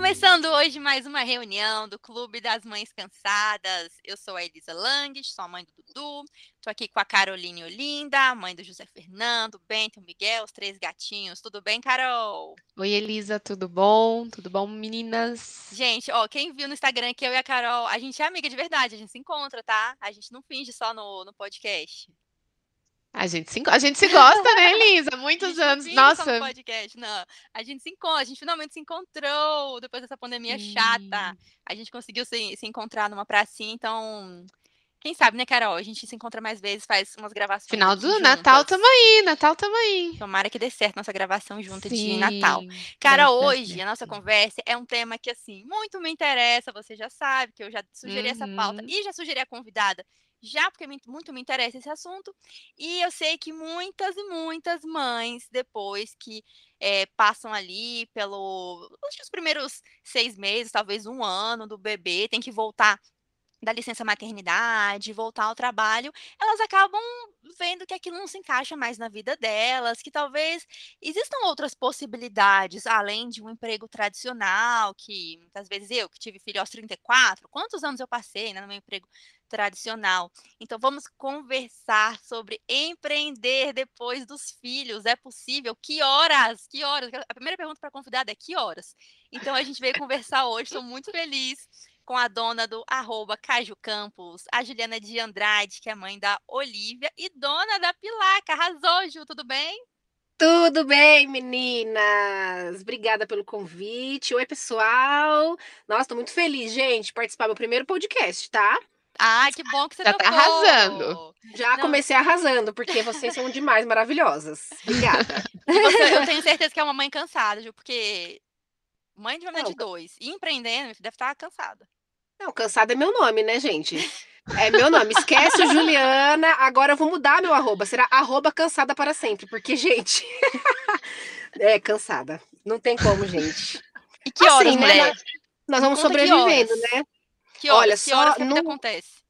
Começando hoje mais uma reunião do Clube das Mães Cansadas. Eu sou a Elisa Lang, sou a mãe do Dudu. Estou aqui com a Caroline Olinda, mãe do José Fernando, Bento, Miguel, os três gatinhos. Tudo bem, Carol? Oi, Elisa, tudo bom? Tudo bom, meninas? Gente, ó, quem viu no Instagram que eu e a Carol, a gente é amiga de verdade, a gente se encontra, tá? A gente não finge só no, no podcast. A gente, se, a gente se gosta, né, Elisa? Muitos anos. Nossa. podcast, não. A gente se encontra, a gente finalmente se encontrou depois dessa pandemia hum. chata. A gente conseguiu se, se encontrar numa pracinha, então. Quem sabe, né, Carol? A gente se encontra mais vezes, faz umas gravações. Final do juntas. Natal tamo aí, Natal tamo aí. Tomara que dê certo nossa gravação junta Sim, de Natal. Cara, hoje a nossa conversa é um tema que, assim, muito me interessa. Você já sabe que eu já sugeri uhum. essa pauta uhum. e já sugeri a convidada já porque muito me interessa esse assunto, e eu sei que muitas e muitas mães, depois que é, passam ali pelo. Acho que os primeiros seis meses, talvez um ano do bebê, tem que voltar da licença maternidade, voltar ao trabalho, elas acabam vendo que aquilo não se encaixa mais na vida delas, que talvez existam outras possibilidades além de um emprego tradicional, que muitas vezes eu que tive filho aos 34, quantos anos eu passei né, no meu emprego tradicional. Então vamos conversar sobre empreender depois dos filhos. É possível? Que horas? Que horas? A primeira pergunta para a convidada é que horas? Então a gente veio conversar hoje, estou muito feliz com a dona do arroba Caju Campos, a Juliana de Andrade, que é mãe da Olivia, e dona da Pilaca. Arrasou, Ju, tudo bem? Tudo bem, meninas? Obrigada pelo convite. Oi, pessoal. Nossa, tô muito feliz, gente, de participar do meu primeiro podcast, tá? Ah, que bom que você Já tá arrasando. Já Não. comecei arrasando, porque vocês são demais maravilhosas. Obrigada. Você, eu tenho certeza que é uma mãe cansada, Ju, porque mãe de uma de dois e empreendendo, deve estar cansada. Não, cansada é meu nome, né, gente? É meu nome. Esquece o Juliana. Agora eu vou mudar meu arroba. Será arroba cansada para sempre. Porque, gente. é, cansada. Não tem como, gente. E que horas, assim, né, mulher? Nós, nós vamos sobrevivendo, né? Que horas, Olha, que horas que no... acontece?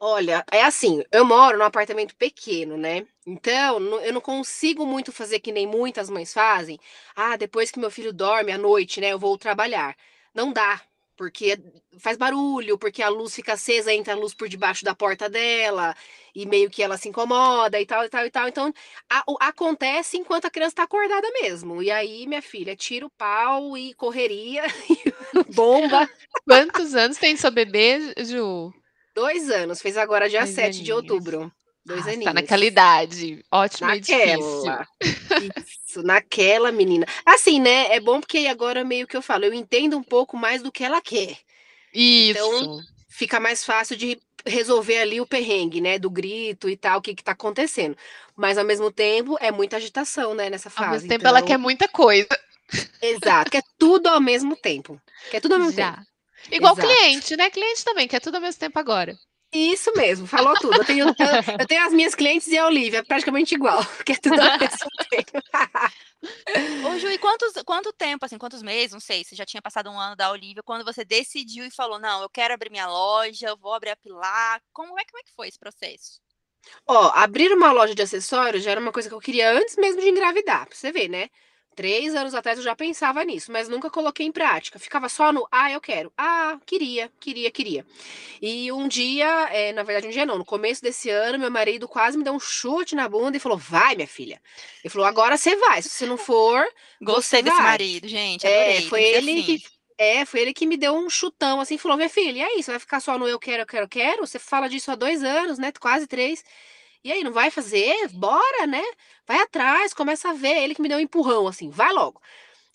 Olha, é assim, eu moro num apartamento pequeno, né? Então, eu não consigo muito fazer que nem muitas mães fazem. Ah, depois que meu filho dorme à noite, né, eu vou trabalhar. Não dá, porque faz barulho, porque a luz fica acesa, entra a luz por debaixo da porta dela, e meio que ela se incomoda e tal, e tal, e tal. Então, a, acontece enquanto a criança está acordada mesmo. E aí, minha filha, tira o pau e correria, e bomba. Quantos anos tem seu bebê, Ju? Dois anos, fez agora dia Dois 7 aninhos. de outubro. Dois ah, aninhos. Tá naquela idade. Ótimo naquela. Isso, naquela menina. Assim, né? É bom porque agora meio que eu falo, eu entendo um pouco mais do que ela quer. Isso. Então, fica mais fácil de resolver ali o perrengue, né? Do grito e tal, o que que tá acontecendo. Mas ao mesmo tempo, é muita agitação, né? Nessa fase. Ao mesmo tempo, então... ela quer muita coisa. Exato, quer tudo ao mesmo tempo. Quer tudo ao mesmo Já. tempo. Igual Exato. cliente, né? Cliente também, quer tudo ao mesmo tempo agora. Isso mesmo, falou tudo. Eu tenho, eu, eu tenho as minhas clientes e a Olivia, praticamente igual, porque é tudo mesmo tempo. Ô, Ju, e quantos, quanto tempo, assim, quantos meses, não sei, você já tinha passado um ano da Olivia, quando você decidiu e falou, não, eu quero abrir minha loja, eu vou abrir a Pilar, como é, como é que foi esse processo? Ó, abrir uma loja de acessórios já era uma coisa que eu queria antes mesmo de engravidar, pra você ver, né? Três anos atrás eu já pensava nisso, mas nunca coloquei em prática. Ficava só no, ah, eu quero. Ah, queria, queria, queria. E um dia, é, na verdade, um dia não, no começo desse ano, meu marido quase me deu um chute na bunda e falou: vai, minha filha. Ele falou: agora você vai. Se você não for. Gostei desse vai. marido, gente. Adorei. É, foi ele assim. que. É, foi ele que me deu um chutão assim, falou: minha filha, e aí, você vai ficar só no eu quero, eu quero, eu quero? Você fala disso há dois anos, né? Quase três. E aí, não vai fazer? Bora, né? Vai atrás, começa a ver. Ele que me deu um empurrão, assim, vai logo.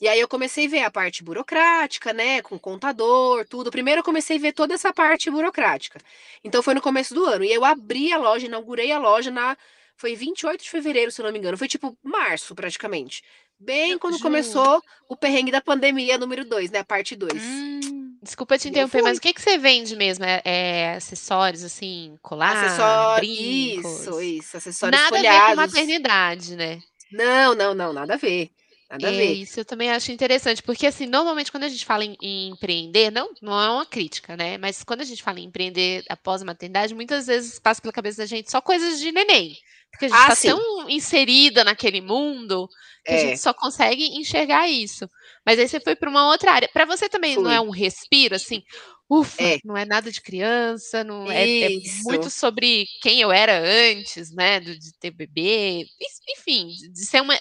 E aí eu comecei a ver a parte burocrática, né, com contador, tudo. Primeiro eu comecei a ver toda essa parte burocrática. Então foi no começo do ano. E eu abri a loja, inaugurei a loja na foi 28 de fevereiro, se eu não me engano. Foi tipo março, praticamente. Bem quando começou o perrengue da pandemia número 2, né, a parte 2. Hum. Desculpa te interromper, mas o que, que você vende mesmo? É, é acessórios, assim, colar, acessórios, brincos? Isso, isso, acessórios Nada folhados. a ver com maternidade, né? Não, não, não, nada a ver. Nada é. Isso eu também acho interessante, porque assim, normalmente quando a gente fala em, em, empreender, não, não é uma crítica, né? Mas quando a gente fala em empreender após a maternidade, muitas vezes passa pela cabeça da gente só coisas de neném. Porque a gente ah, tá tão tão inserida naquele mundo que é. a gente só consegue enxergar isso. Mas aí você foi para uma outra área. Para você também Fui. não é um respiro assim? Ufa, é. não é nada de criança, não é, é, muito sobre quem eu era antes, né, de, de ter bebê, enfim, de ser uma,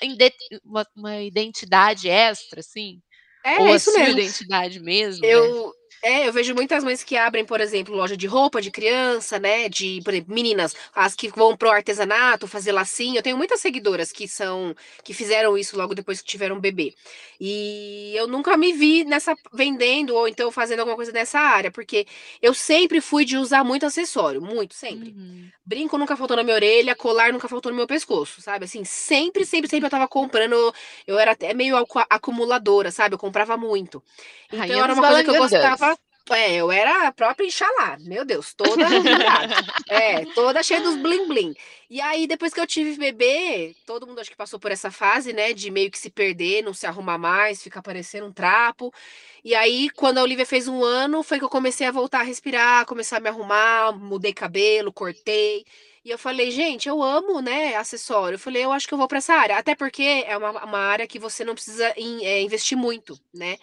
uma, uma identidade extra, assim. É, Ou isso mesmo. identidade mesmo. Eu, né? É, eu vejo muitas mães que abrem, por exemplo, loja de roupa de criança, né? De, por exemplo, meninas, as que vão pro artesanato, fazer lacinho. Eu tenho muitas seguidoras que são que fizeram isso logo depois que tiveram um bebê. E eu nunca me vi nessa vendendo ou então fazendo alguma coisa nessa área, porque eu sempre fui de usar muito acessório, muito, sempre. Uhum. Brinco nunca faltou na minha orelha, colar nunca faltou no meu pescoço, sabe? Assim, sempre, sempre, sempre eu tava comprando. Eu era até meio acumuladora, sabe? Eu comprava muito. Então era uma coisa que eu gostava. É, eu era a própria Inxalá, meu Deus, toda é, toda cheia dos bling bling. E aí, depois que eu tive bebê, todo mundo acho que passou por essa fase, né, de meio que se perder, não se arrumar mais, ficar parecendo um trapo. E aí, quando a Olivia fez um ano, foi que eu comecei a voltar a respirar, começar a me arrumar, mudei cabelo, cortei. E eu falei, gente, eu amo, né, acessório. Eu falei, eu acho que eu vou para essa área. Até porque é uma, uma área que você não precisa in, é, investir muito, né?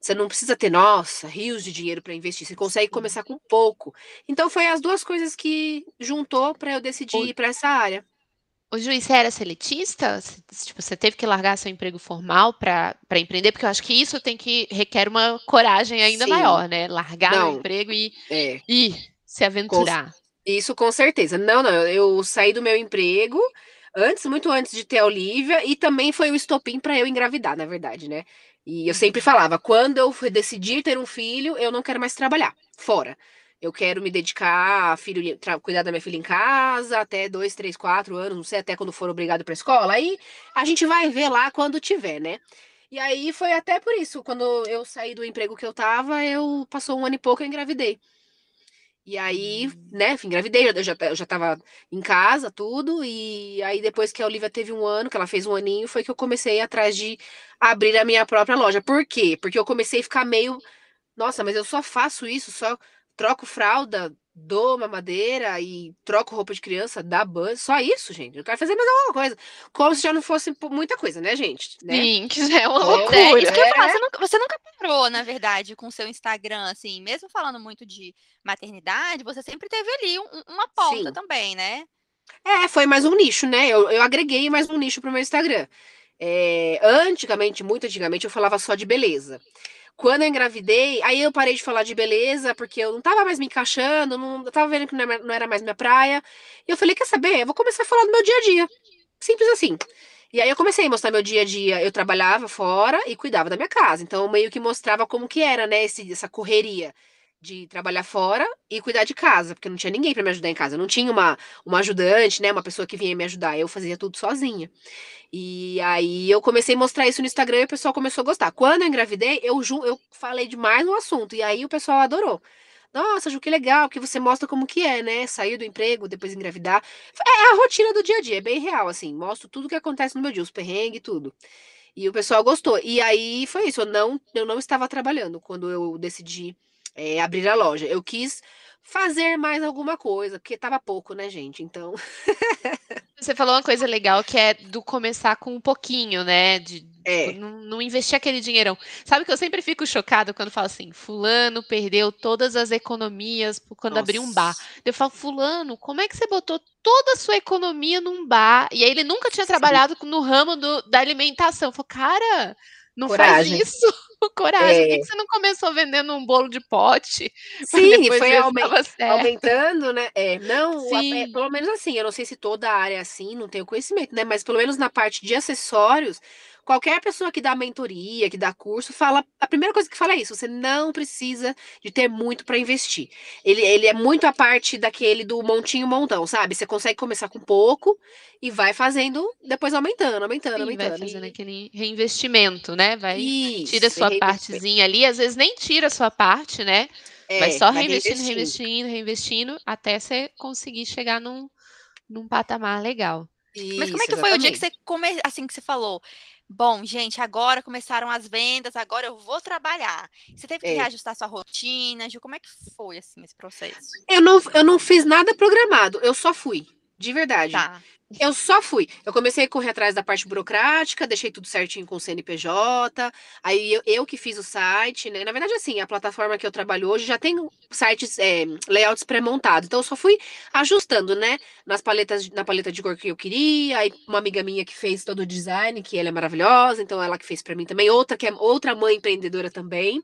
Você não precisa ter, nossa, rios de dinheiro para investir. Você consegue começar com pouco. Então foi as duas coisas que juntou para eu decidir o... ir para essa área. O juiz você era seletista? Tipo, você teve que largar seu emprego formal para empreender? Porque eu acho que isso tem que requer uma coragem ainda Sim. maior, né? Largar não, o emprego e, é. e se aventurar. Com, isso com certeza. Não, não. Eu saí do meu emprego antes, muito antes de ter a Olivia, e também foi o estopim para eu engravidar, na verdade, né? E eu sempre falava, quando eu decidir ter um filho, eu não quero mais trabalhar fora. Eu quero me dedicar a filho, cuidar da minha filha em casa, até dois, três, quatro anos, não sei, até quando for obrigado para escola. Aí a gente vai ver lá quando tiver, né? E aí foi até por isso, quando eu saí do emprego que eu tava, eu passou um ano e pouco eu engravidei. E aí, hum. né, engravidei, eu já, eu já tava em casa, tudo, e aí depois que a Olivia teve um ano, que ela fez um aninho, foi que eu comecei atrás de abrir a minha própria loja. Por quê? Porque eu comecei a ficar meio, nossa, mas eu só faço isso, só troco fralda, dou mamadeira e troco roupa de criança, dá banho, só isso, gente. Eu quero fazer mais alguma coisa. Como se já não fosse muita coisa, né, gente? Né? Sim, que é uma loucura. É, isso que eu ia falar, você nunca, você nunca parou, na verdade, com o seu Instagram, assim, mesmo falando muito de maternidade, você sempre teve ali um, uma pauta Sim. também, né? É, foi mais um nicho, né? Eu, eu agreguei mais um nicho pro meu Instagram. É, antigamente, muito antigamente, eu falava só de beleza. Quando eu engravidei, aí eu parei de falar de beleza, porque eu não tava mais me encaixando, não, eu tava vendo que não era mais minha praia. E eu falei, quer saber? Eu vou começar a falar do meu dia a dia. Simples assim. E aí eu comecei a mostrar meu dia a dia. Eu trabalhava fora e cuidava da minha casa. Então, meio que mostrava como que era, né, esse, essa correria de trabalhar fora e cuidar de casa, porque não tinha ninguém para me ajudar em casa. Não tinha uma, uma ajudante, né, uma pessoa que vinha me ajudar. Eu fazia tudo sozinha. E aí eu comecei a mostrar isso no Instagram e o pessoal começou a gostar. Quando eu engravidei, eu, eu falei demais no assunto e aí o pessoal adorou. Nossa, Ju, que legal, que você mostra como que é, né? Sair do emprego, depois engravidar. É a rotina do dia a dia, é bem real, assim. Mostro tudo que acontece no meu dia, os perrengues tudo. E o pessoal gostou. E aí foi isso, eu não, eu não estava trabalhando quando eu decidi é, abrir a loja. Eu quis fazer mais alguma coisa, porque tava pouco, né, gente? Então. Você falou uma coisa legal que é do começar com um pouquinho, né? De, é. Tipo, não, não, investir aquele dinheirão. Sabe que eu sempre fico chocada quando falo assim: Fulano perdeu todas as economias quando Nossa. abriu um bar. Eu falo, Fulano, como é que você botou toda a sua economia num bar? E aí ele nunca tinha trabalhado no ramo do, da alimentação. Eu falo, cara, não Coragem. faz isso. Coragem. É. Por que você não começou vendendo um bolo de pote? Sim, foi aumentando, né? É, não, a, é, pelo menos assim, eu não sei se toda a área é assim, não tenho conhecimento, né? Mas pelo menos na parte de acessórios, Qualquer pessoa que dá mentoria, que dá curso, fala. A primeira coisa que fala é isso: você não precisa de ter muito para investir. Ele, ele é muito a parte daquele do montinho montão, sabe? Você consegue começar com pouco e vai fazendo, depois aumentando, aumentando, Sim, aumentando. Vai fazendo aquele reinvestimento, né? Vai isso, tira a sua partezinha ali, às vezes nem tira a sua parte, né? É, vai só reinvestindo, reinvestindo, reinvestindo, até você conseguir chegar num, num patamar legal. Isso, Mas como é que foi exatamente. o dia que você come... assim que você falou? Bom, gente, agora começaram as vendas, agora eu vou trabalhar. Você teve que é. reajustar sua rotina, Ju, como é que foi assim esse processo? Eu não, eu não fiz nada programado, eu só fui. De verdade. Tá. Eu só fui. Eu comecei a correr atrás da parte burocrática, deixei tudo certinho com o CNPJ. Aí eu, eu que fiz o site, né? Na verdade, assim, a plataforma que eu trabalho hoje já tem sites, é, layouts pré-montados. Então eu só fui ajustando, né? Nas paletas, na paleta de cor que eu queria. Aí uma amiga minha que fez todo o design, que ela é maravilhosa, então ela que fez para mim também. Outra que é outra mãe empreendedora também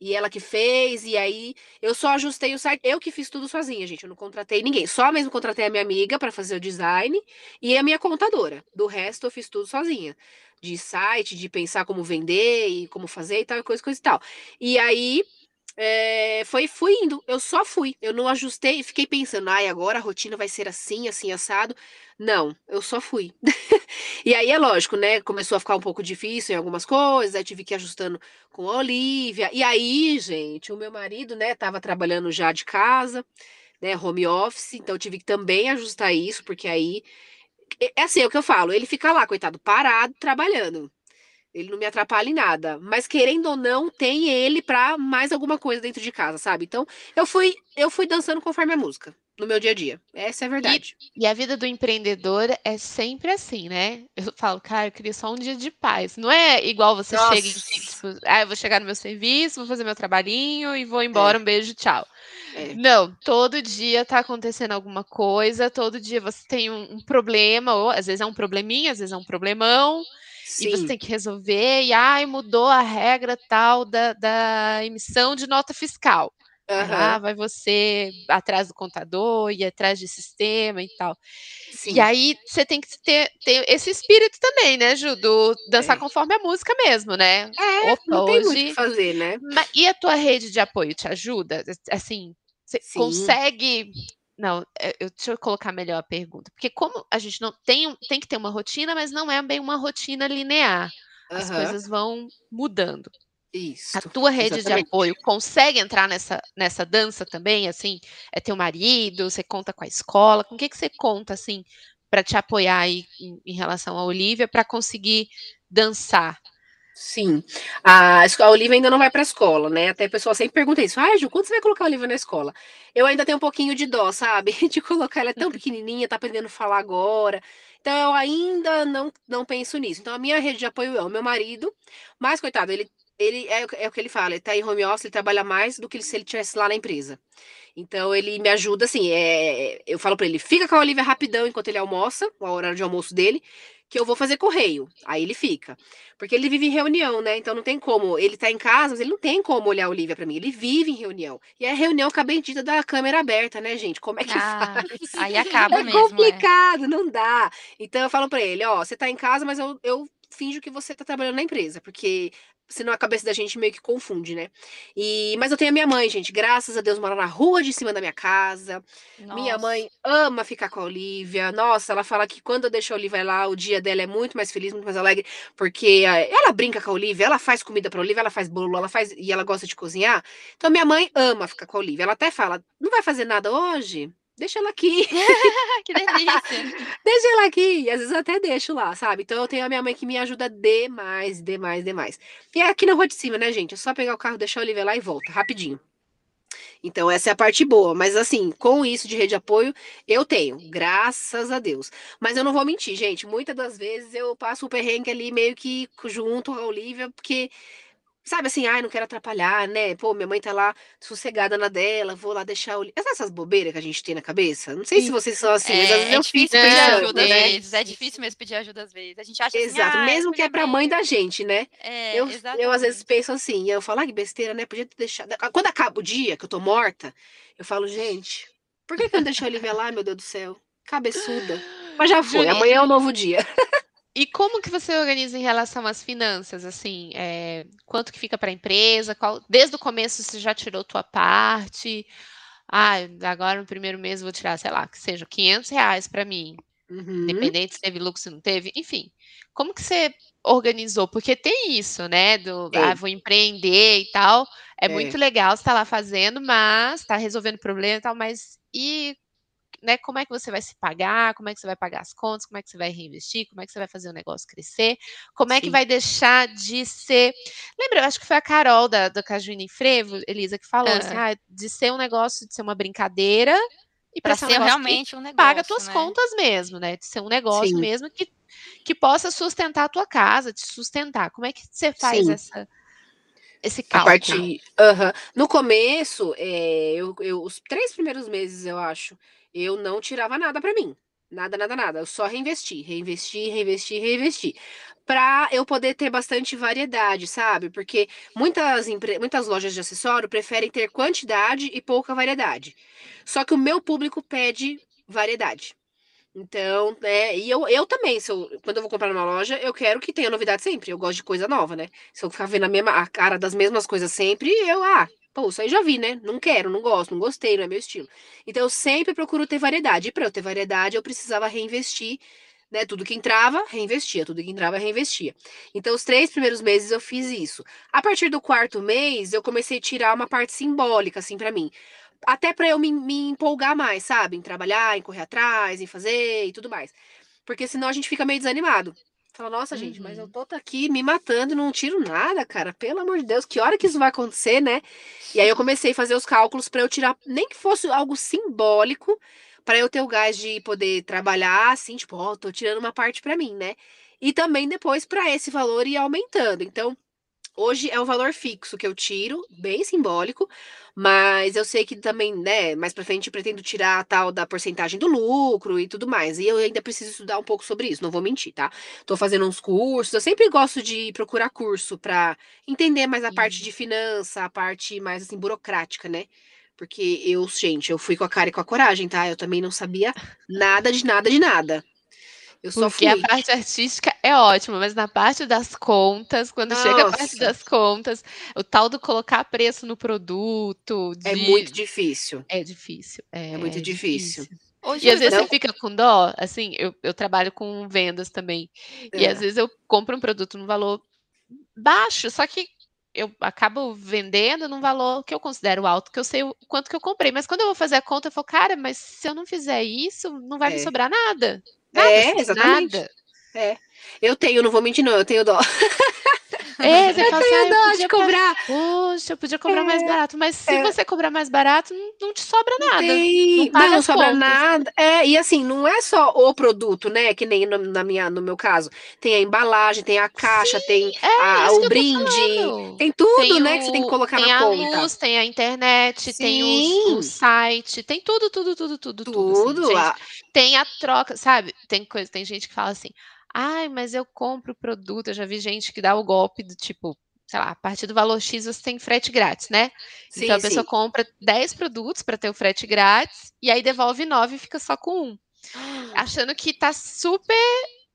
e ela que fez, e aí eu só ajustei o site, eu que fiz tudo sozinha, gente, eu não contratei ninguém, só mesmo contratei a minha amiga para fazer o design e a minha contadora. Do resto eu fiz tudo sozinha, de site, de pensar como vender e como fazer e tal, coisa, coisa e tal. E aí é, foi fui indo, eu só fui, eu não ajustei, fiquei pensando, ai, agora a rotina vai ser assim, assim, assado. Não, eu só fui. e aí é lógico, né? Começou a ficar um pouco difícil em algumas coisas, aí tive que ir ajustando com a Olivia. E aí, gente, o meu marido, né, tava trabalhando já de casa, né, home office, então tive que também ajustar isso, porque aí é assim, é o que eu falo, ele fica lá, coitado, parado, trabalhando. Ele não me atrapalha em nada. Mas querendo ou não, tem ele pra mais alguma coisa dentro de casa, sabe? Então, eu fui, eu fui dançando conforme a música no meu dia a dia. Essa é a verdade. E, e, a vida do empreendedor é sempre assim, né? Eu falo, cara, eu queria só um dia de paz. Não é igual você Nossa. chega em tipo, ah, eu vou chegar no meu serviço, vou fazer meu trabalhinho e vou embora, é. um beijo, tchau. É. Não, todo dia tá acontecendo alguma coisa, todo dia você tem um, um problema, ou às vezes é um probleminha, às vezes é um problemão. Sim. E você tem que resolver, e ai, mudou a regra tal da, da emissão de nota fiscal. Uhum. Ah, vai você atrás do contador e atrás de sistema e tal. Sim. E aí você tem que ter, ter esse espírito também, né, Ju? Do dançar é. conforme a música mesmo, né? É, Opa, não tem hoje... muito o que fazer, né? E a tua rede de apoio te ajuda? Assim, você Sim. consegue não, é, eu, deixa eu colocar melhor a pergunta. Porque como a gente não tem, tem que ter uma rotina, mas não é bem uma rotina linear. As coisas vão mudando. Isso. A tua rede exatamente. de apoio consegue entrar nessa, nessa dança também? Assim, é teu marido, você conta com a escola? Com o que, que você conta, assim, para te apoiar aí em, em relação à Olivia para conseguir dançar? Sim. A, a Olivia ainda não vai para a escola, né? Até a pessoa sempre pergunta isso. Ah, Ju, quando você vai colocar a Olivia na escola? Eu ainda tenho um pouquinho de dó, sabe? De colocar ela é tão pequenininha, tá aprendendo a falar agora. Então eu ainda não, não penso nisso. Então a minha rede de apoio é o meu marido, mas coitado, ele ele é, é, o que ele fala, ele tá em home office, ele trabalha mais do que se ele estivesse lá na empresa. Então ele me ajuda assim, é, eu falo para ele, fica com a Olivia rapidão enquanto ele almoça, o horário de almoço dele que eu vou fazer correio. Aí ele fica. Porque ele vive em reunião, né? Então não tem como. Ele tá em casa, mas ele não tem como olhar a Olivia para mim. Ele vive em reunião. E é reunião com a bendita da câmera aberta, né, gente? Como é que ah, faz? Aí acaba é mesmo. É complicado, é. não dá. Então eu falo para ele: ó, você tá em casa, mas eu, eu finjo que você tá trabalhando na empresa, porque senão a cabeça da gente meio que confunde, né? E mas eu tenho a minha mãe, gente, graças a Deus mora na rua de cima da minha casa. Nossa. Minha mãe ama ficar com a Olivia. Nossa, ela fala que quando eu deixo a Olivia lá, o dia dela é muito mais feliz, muito mais alegre, porque eh, ela brinca com a Olivia, ela faz comida para Olivia, ela faz bolo, ela faz e ela gosta de cozinhar. Então minha mãe ama ficar com a Olivia. Ela até fala: "Não vai fazer nada hoje?" Deixa ela aqui. que delícia. deixa ela aqui. E às vezes eu até deixo lá, sabe? Então eu tenho a minha mãe que me ajuda demais, demais, demais. E é aqui na rua de cima, né, gente? É só pegar o carro, deixar o Olivia lá e volta, rapidinho. Então, essa é a parte boa. Mas, assim, com isso de rede de apoio, eu tenho, graças a Deus. Mas eu não vou mentir, gente. Muitas das vezes eu passo o perrengue ali meio que junto a Olivia, porque Sabe assim, ai, não quero atrapalhar, né? Pô, minha mãe tá lá sossegada na dela, vou lá deixar o. Essas bobeiras que a gente tem na cabeça. Não sei se vocês são assim, é, mas às vezes é difícil pedir ajuda às vezes. É difícil mesmo pedir ajuda às vezes. A gente acha assim, Exato, assim, mesmo que é pra mãe da gente, né? É, eu, eu às vezes penso assim, eu falo, ah, que besteira, né? Podia ter deixado. Quando acaba o dia que eu tô morta, eu falo, gente, por que, que eu não deixei a Olivia lá, meu Deus do céu? Cabeçuda. Mas já foi, amanhã é um novo dia. E como que você organiza em relação às finanças, assim, é, quanto que fica para a empresa? Qual, desde o começo você já tirou tua parte? Ah, agora no primeiro mês vou tirar, sei lá, que seja 500 reais para mim, uhum. independente se teve lucro, se não teve, enfim. Como que você organizou? Porque tem isso, né, do, ah, vou empreender e tal, é, é. muito legal você estar tá lá fazendo, mas está resolvendo problema e tal, mas e né, como é que você vai se pagar, como é que você vai pagar as contas, como é que você vai reinvestir, como é que você vai fazer o negócio crescer, como é que vai deixar de ser. Lembra, eu acho que foi a Carol da, do Cajuína em Frevo, Elisa, que falou assim: ah, de ser um negócio, de ser uma brincadeira E para ser, ser um realmente um negócio. Paga tuas né? contas mesmo, né? De ser um negócio Sim. mesmo que, que possa sustentar a tua casa, te sustentar. Como é que você faz essa, esse cálculo? Parte, No começo, é, eu, eu, os três primeiros meses, eu acho, eu não tirava nada para mim. Nada, nada, nada. Eu só reinvesti, reinvesti, reinvesti, reinvesti. Pra eu poder ter bastante variedade, sabe? Porque muitas, muitas lojas de acessório preferem ter quantidade e pouca variedade. Só que o meu público pede variedade. Então, né, e eu, eu também, se eu, quando eu vou comprar numa loja, eu quero que tenha novidade sempre. Eu gosto de coisa nova, né? Se eu ficar vendo a, mesma, a cara das mesmas coisas sempre, eu, ah, Pô, isso aí já vi, né? Não quero, não gosto, não gostei, não é meu estilo. Então eu sempre procuro ter variedade. E para eu ter variedade, eu precisava reinvestir, né? Tudo que entrava, reinvestia. Tudo que entrava, reinvestia. Então, os três primeiros meses eu fiz isso. A partir do quarto mês, eu comecei a tirar uma parte simbólica, assim, para mim. Até para eu me, me empolgar mais, sabe? Em trabalhar, em correr atrás, em fazer e tudo mais. Porque senão a gente fica meio desanimado. Fala, nossa, uhum. gente, mas eu uhum. tô aqui me matando e não tiro nada, cara. Pelo amor de Deus, que hora que isso vai acontecer, né? E aí eu comecei a fazer os cálculos para eu tirar, nem que fosse algo simbólico, para eu ter o gás de poder trabalhar assim, tipo, ó, oh, tô tirando uma parte para mim, né? E também depois para esse valor ir aumentando. Então, Hoje é um valor fixo que eu tiro, bem simbólico, mas eu sei que também, né, mais pra frente pretendo tirar a tal da porcentagem do lucro e tudo mais. E eu ainda preciso estudar um pouco sobre isso, não vou mentir, tá? Tô fazendo uns cursos, eu sempre gosto de procurar curso para entender mais a parte de finança, a parte mais assim burocrática, né? Porque eu, gente, eu fui com a cara e com a coragem, tá? Eu também não sabia nada de nada de nada. Eu só Porque fui. a parte artística é ótima, mas na parte das contas, quando Nossa. chega a parte das contas, o tal do colocar preço no produto. É de... É muito difícil. É difícil. É, é muito difícil. difícil. Hoje, e às vezes não... você fica com dó, assim, eu, eu trabalho com vendas também. É. E às vezes eu compro um produto num valor baixo, só que eu acabo vendendo num valor que eu considero alto, que eu sei o quanto que eu comprei. Mas quando eu vou fazer a conta, eu falo, cara, mas se eu não fizer isso, não vai é. me sobrar nada. Nada, é, exatamente. Nada. É. Eu tenho, não vou mentir, não, eu tenho dó. É, você eu fala tenho assim, ah, dó de cobrar. Poxa, eu podia cobrar é, mais barato. Mas se é. você cobrar mais barato, não, não te sobra nada. Tem, não, não sobra contas. nada. É, e assim, não é só o produto, né? Que nem no, na minha, no meu caso. Tem a embalagem, tem a caixa, Sim, tem é, a, o brinde. Tem tudo, tem né? O, que você tem que colocar na conta. Tem a luz, tem a internet, Sim. tem o, o, site, tem tudo, tudo, tudo, tudo, tudo. Assim, tudo. Assim, tem a troca, sabe? Tem coisa, tem gente que fala assim Ai, mas eu compro o produto. Eu já vi gente que dá o golpe do tipo, sei lá, a partir do valor X você tem frete grátis, né? Sim, então a pessoa sim. compra 10 produtos para ter o frete grátis e aí devolve 9 e fica só com um. Achando que tá super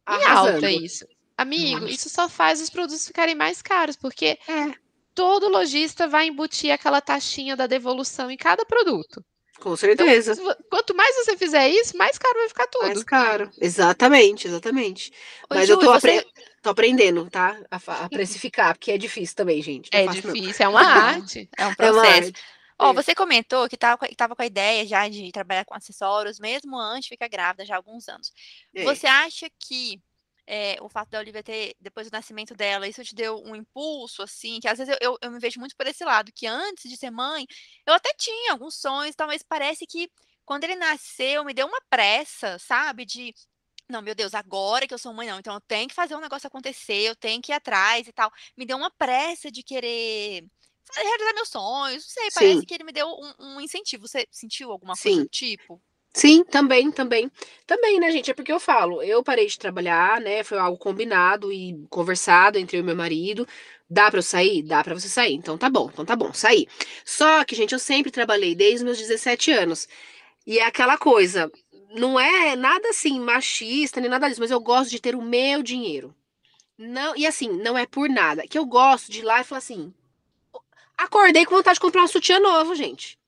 em alta isso. Amigo, Nossa. isso só faz os produtos ficarem mais caros, porque é. todo lojista vai embutir aquela taxinha da devolução em cada produto. Com certeza. Então, quanto mais você fizer isso, mais caro vai ficar tudo. Mais caro. Exatamente, exatamente. Ô, Mas Ju, eu tô, você... apre... tô, aprendendo, tá? A, a, precificar, porque é difícil também, gente. Não é difícil, é uma arte, é um processo. É Ó, oh, você comentou que estava tava com a ideia já de trabalhar com acessórios, mesmo antes de ficar grávida, já há alguns anos. É. Você acha que é, o fato da Olivia ter, depois do nascimento dela, isso te deu um impulso, assim, que às vezes eu, eu, eu, me vejo muito por esse lado, que antes de ser mãe, eu até tinha alguns sonhos, tal, mas parece que quando ele nasceu, me deu uma pressa, sabe, de não, meu Deus, agora que eu sou mãe, não, então eu tenho que fazer um negócio acontecer, eu tenho que ir atrás e tal. Me deu uma pressa de querer realizar meus sonhos, não sei, parece Sim. que ele me deu um, um, incentivo. Você sentiu alguma Sim. coisa do tipo? Sim, também, também. Também, né, gente? É porque eu falo, eu parei de trabalhar, né? Foi algo combinado e conversado entre eu e meu marido. Dá para eu sair? Dá para você sair. Então tá bom, então tá bom, sair. Só que, gente, eu sempre trabalhei desde os meus 17 anos. E é aquela coisa, não é nada assim machista nem nada disso, mas eu gosto de ter o meu dinheiro. Não, e assim, não é por nada, que eu gosto de ir lá e falar assim: acordei com vontade de comprar um sutiã novo, gente.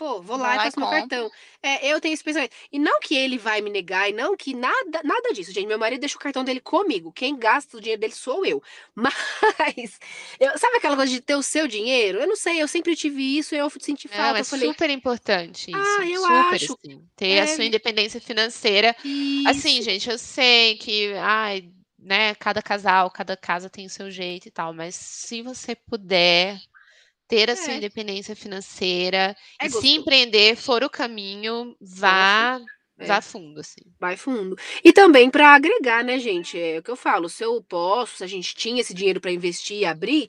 Pô, vou lá, e faço meu cartão. É, eu tenho esse pensamento. E não que ele vai me negar, e não que nada, nada disso, gente. Meu marido deixa o cartão dele comigo. Quem gasta o dinheiro dele sou eu. Mas, eu, sabe aquela coisa de ter o seu dinheiro? Eu não sei, eu sempre tive isso e eu senti falta. Não, é falei, super importante isso. Ah, eu super, acho. Assim, ter é... a sua independência financeira. Assim, isso. Assim, gente, eu sei que, ai, né, cada casal, cada casa tem o seu jeito e tal, mas se você puder ter a sua é. independência financeira é e gostoso. se empreender for o caminho, vá é. vá fundo, assim. Vai fundo. E também para agregar, né, gente? É o que eu falo, se eu posso, se a gente tinha esse dinheiro para investir e abrir,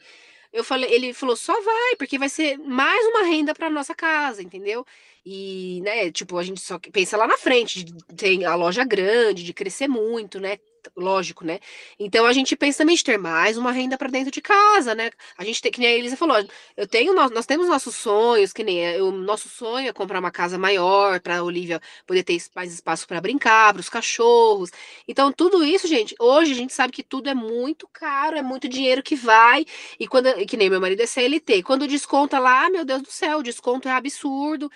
eu falei, ele falou, só vai, porque vai ser mais uma renda para nossa casa, entendeu? E, né, tipo, a gente só pensa lá na frente, ter a loja grande, de crescer muito, né? lógico, né? Então a gente pensa também de ter mais uma renda para dentro de casa, né? A gente tem, que nem a Elisa falou, eu tenho, nós, nós temos nossos sonhos, que nem o nosso sonho é comprar uma casa maior para a Olivia poder ter mais espaço para brincar, para os cachorros. Então tudo isso, gente, hoje a gente sabe que tudo é muito caro, é muito dinheiro que vai e quando que nem meu marido é CLT, quando desconta lá, meu Deus do céu, o desconto é absurdo.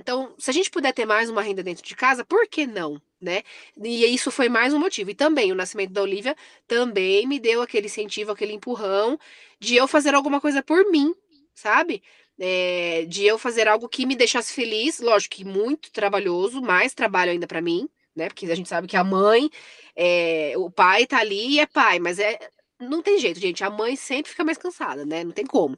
Então, se a gente puder ter mais uma renda dentro de casa, por que não? Né? E isso foi mais um motivo. E também o nascimento da Olivia também me deu aquele incentivo, aquele empurrão de eu fazer alguma coisa por mim, sabe? É, de eu fazer algo que me deixasse feliz, lógico que muito trabalhoso, mais trabalho ainda para mim, né? Porque a gente sabe que a mãe, é, o pai tá ali e é pai, mas é não tem jeito, gente. A mãe sempre fica mais cansada, né? Não tem como.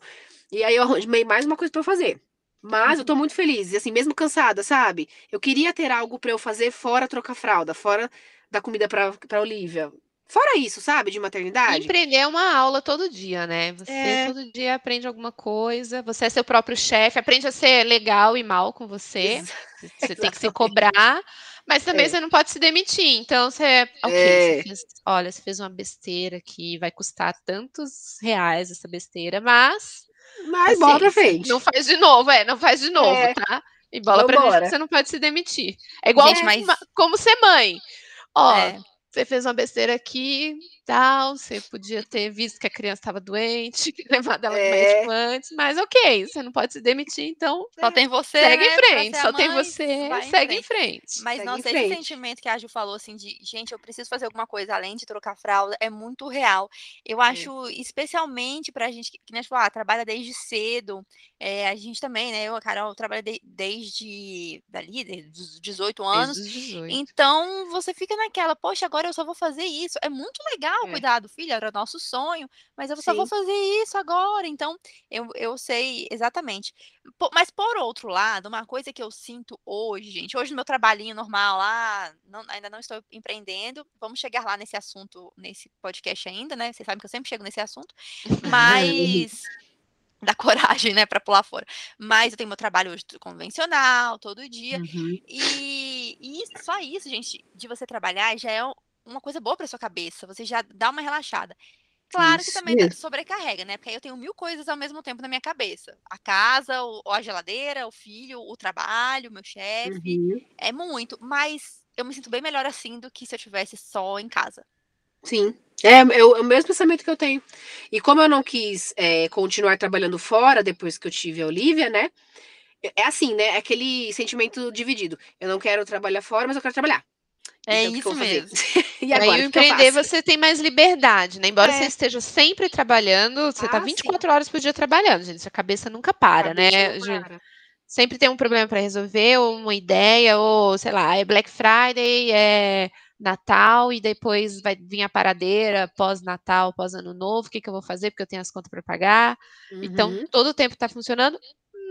E aí eu arranjei mais uma coisa para fazer. Mas eu tô muito feliz, e assim, mesmo cansada, sabe? Eu queria ter algo para eu fazer fora trocar fralda, fora da comida pra, pra Olivia. Fora isso, sabe, de maternidade. Empreender é uma aula todo dia, né? Você é... todo dia aprende alguma coisa, você é seu próprio chefe, aprende a ser legal e mal com você. Ex você tem que se cobrar, mas também é. você não pode se demitir. Então você, ok, é. você fez, olha, você fez uma besteira que vai custar tantos reais essa besteira, mas mas assim, bola pra frente. Não faz de novo, é, não faz de novo, é. tá? E bola Vambora. pra frente, você não pode se demitir. É igual Gente, mas... como ser mãe. Ó, é. você fez uma besteira aqui, tal, você podia ter visto que a criança estava doente, levado ela é. no médico antes, mas ok, você não pode se demitir, então só tem você, segue né, em frente, só tem você, segue em frente. Mas segue nossa, esse sentimento que a Ju falou assim de, gente, eu preciso fazer alguma coisa além de trocar fralda, é muito real. Eu acho, é. especialmente pra gente que, que né, ah, trabalha desde cedo, é, a gente também, né, eu, a Carol, trabalha de, desde dali, desde os 18 anos, desde 18. então você fica naquela, poxa, agora eu só vou fazer isso, é muito legal legal é. cuidar do filho, era nosso sonho, mas eu só vou fazer isso agora. Então, eu, eu sei exatamente. mas, por outro lado, uma coisa que eu sinto hoje, gente, hoje no meu trabalhinho normal lá, não, ainda não estou empreendendo, vamos chegar lá nesse assunto, nesse podcast ainda, né? Vocês sabem que eu sempre chego nesse assunto, mas da coragem, né, para pular fora. Mas eu tenho meu trabalho hoje convencional, todo dia. Uhum. E, e, só isso, gente, de você trabalhar já é uma coisa boa para sua cabeça, você já dá uma relaxada. Claro que também sobrecarrega, né? Porque aí eu tenho mil coisas ao mesmo tempo na minha cabeça. A casa, o, a geladeira, o filho, o trabalho, o meu chefe. Uhum. É muito. Mas eu me sinto bem melhor assim do que se eu tivesse só em casa. Sim. É, é, o, é o mesmo pensamento que eu tenho. E como eu não quis é, continuar trabalhando fora depois que eu tive a Olivia, né? É, é assim, né? É aquele sentimento dividido. Eu não quero trabalhar fora, mas eu quero trabalhar. É então, isso mesmo. e agora, Aí o empreender você tem mais liberdade, né? Embora é. você esteja sempre trabalhando, você tá ah, tá 24 sim. horas por dia trabalhando, gente. Sua cabeça nunca para, né? Para. Sempre tem um problema para resolver, ou uma ideia, ou sei lá, é Black Friday, é Natal e depois vai vir a paradeira pós-Natal, pós-Ano Novo. O que, que eu vou fazer? Porque eu tenho as contas para pagar. Então, uhum. Então, todo o tempo está funcionando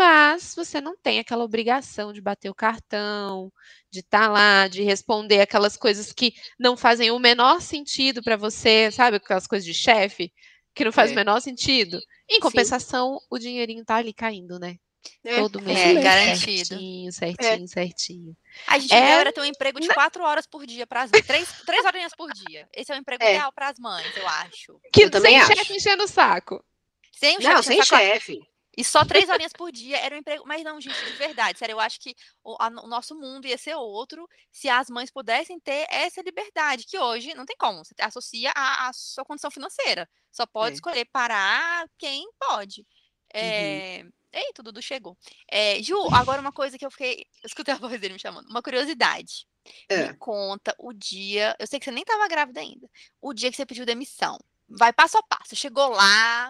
mas você não tem aquela obrigação de bater o cartão, de estar tá lá, de responder aquelas coisas que não fazem o menor sentido para você, sabe? Aquelas coisas de chefe que não faz é. o menor sentido. Em compensação, Sim. o dinheirinho tá ali caindo, né? É, Todo mês. É, garantido. Certinho, certinho, é. certinho. A gente é... era ter um emprego de quatro horas por dia para as três, três horinhas por dia. Esse é o emprego é. ideal para as mães, eu acho. Que eu também sem chefe enchendo o saco. Sem o chefe. Não, sem chefe. E só três horinhas por dia era um emprego. Mas não, gente, de verdade, sério, eu acho que o, a, o, nosso mundo ia ser outro se as mães pudessem ter essa liberdade, que hoje não tem como. Você associa a, a sua condição financeira. Só pode é. escolher parar quem pode. É... Uhum. Eita, o Dudu chegou. É, Ju, agora uma coisa que eu fiquei. Eu escutei a voz dele me chamando. Uma curiosidade. É. Me conta o dia. Eu sei que você nem estava grávida ainda. O dia que você pediu demissão. Vai passo a passo. Chegou lá.